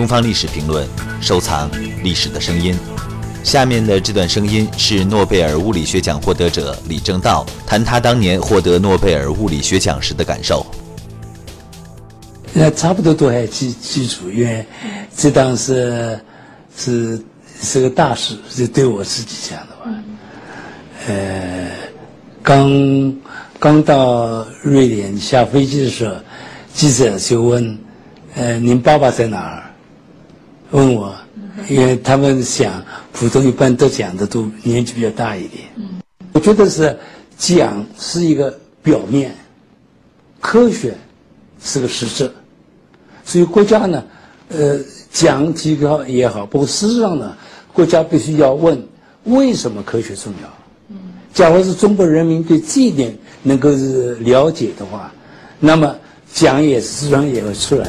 东方历史评论，收藏历史的声音。下面的这段声音是诺贝尔物理学奖获得者李政道谈他当年获得诺贝尔物理学奖时的感受。那差不多都还记记住，因为这当是是是个大事，是对我自己讲的话。呃，刚刚到瑞典下飞机的时候，记者就问：“呃，您爸爸在哪儿？”问我，因为他们想普通一般都讲的都年纪比较大一点。我觉得是讲是一个表面，科学是个实质。所以国家呢，呃，讲几个也好，不过事实上呢，国家必须要问为什么科学重要。假如是中国人民对这一点能够是了解的话，那么讲也自然也会出来。